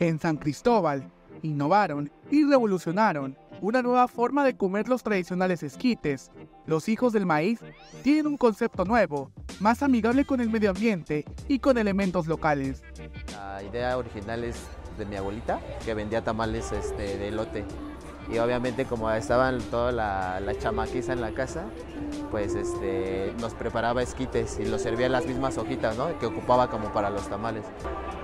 En San Cristóbal, innovaron y revolucionaron una nueva forma de comer los tradicionales esquites. Los hijos del maíz tienen un concepto nuevo, más amigable con el medio ambiente y con elementos locales. La idea original es de mi abuelita, que vendía tamales este, de elote. Y obviamente como estaban toda la, la chamaquiza en la casa, pues este, nos preparaba esquites y los servía en las mismas hojitas. Que ocupaba como para los tamales.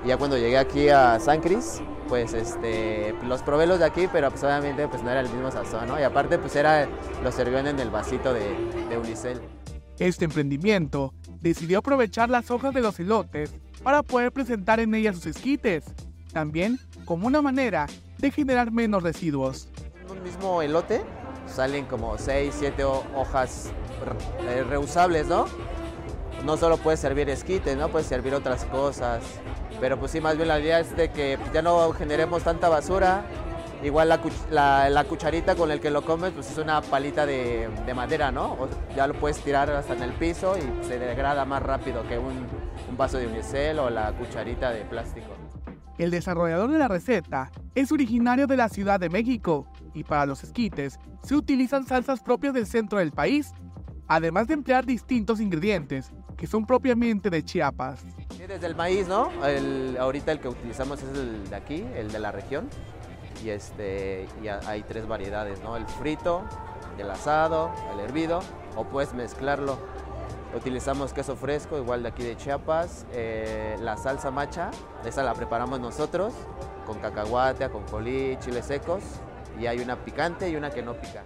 Y ya cuando llegué aquí a San Cris, pues este, los probé los de aquí, pero pues obviamente pues no era el mismo sazón, ¿no? Y aparte pues era, los servían en el vasito de, de unicel. Este emprendimiento decidió aprovechar las hojas de los elotes para poder presentar en ellas sus esquites, también como una manera de generar menos residuos. En un mismo elote salen como 6, 7 hojas eh, reusables, ¿no? No solo puedes servir esquites, ¿no? Puedes servir otras cosas. Pero pues sí, más bien la idea es de que ya no generemos tanta basura. Igual la, la, cucharita con el que lo comes, pues es una palita de, de madera, ¿no? Ya lo puedes tirar hasta en el piso y se degrada más rápido que un, un vaso de unicel o la cucharita de plástico. El desarrollador de la receta es originario de la Ciudad de México y para los esquites se utilizan salsas propias del centro del país, además de emplear distintos ingredientes que son propiamente de Chiapas. desde el maíz, ¿no? El, ahorita el que utilizamos es el de aquí, el de la región. Y, este, y hay tres variedades, ¿no? El frito, el asado, el hervido, o puedes mezclarlo. Utilizamos queso fresco, igual de aquí de Chiapas. Eh, la salsa macha, esa la preparamos nosotros, con cacahuate, con colí, chiles secos. Y hay una picante y una que no pica.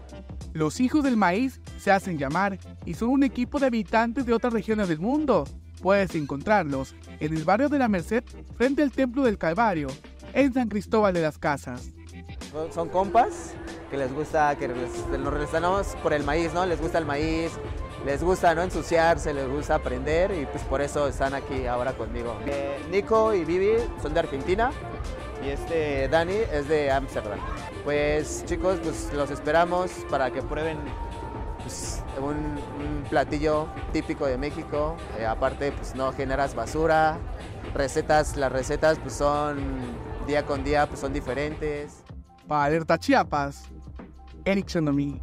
Los hijos del maíz se hacen llamar y son un equipo de habitantes de otras regiones del mundo. Puedes encontrarlos en el barrio de la Merced frente al Templo del Calvario, en San Cristóbal de las Casas. Son compas que les gusta, que nos relacionamos por el maíz, ¿no? Les gusta el maíz, les gusta no ensuciarse, les gusta aprender y pues por eso están aquí ahora conmigo. Eh, Nico y Vivi son de Argentina y este Dani es de Amsterdam. Pues chicos, pues los esperamos para que prueben pues, un, platillo típico de México. Eh, aparte, pues no generas basura. Recetas, las recetas pues son día con día pues son diferentes. Para Alerta Chiapas, Eric Sonomi.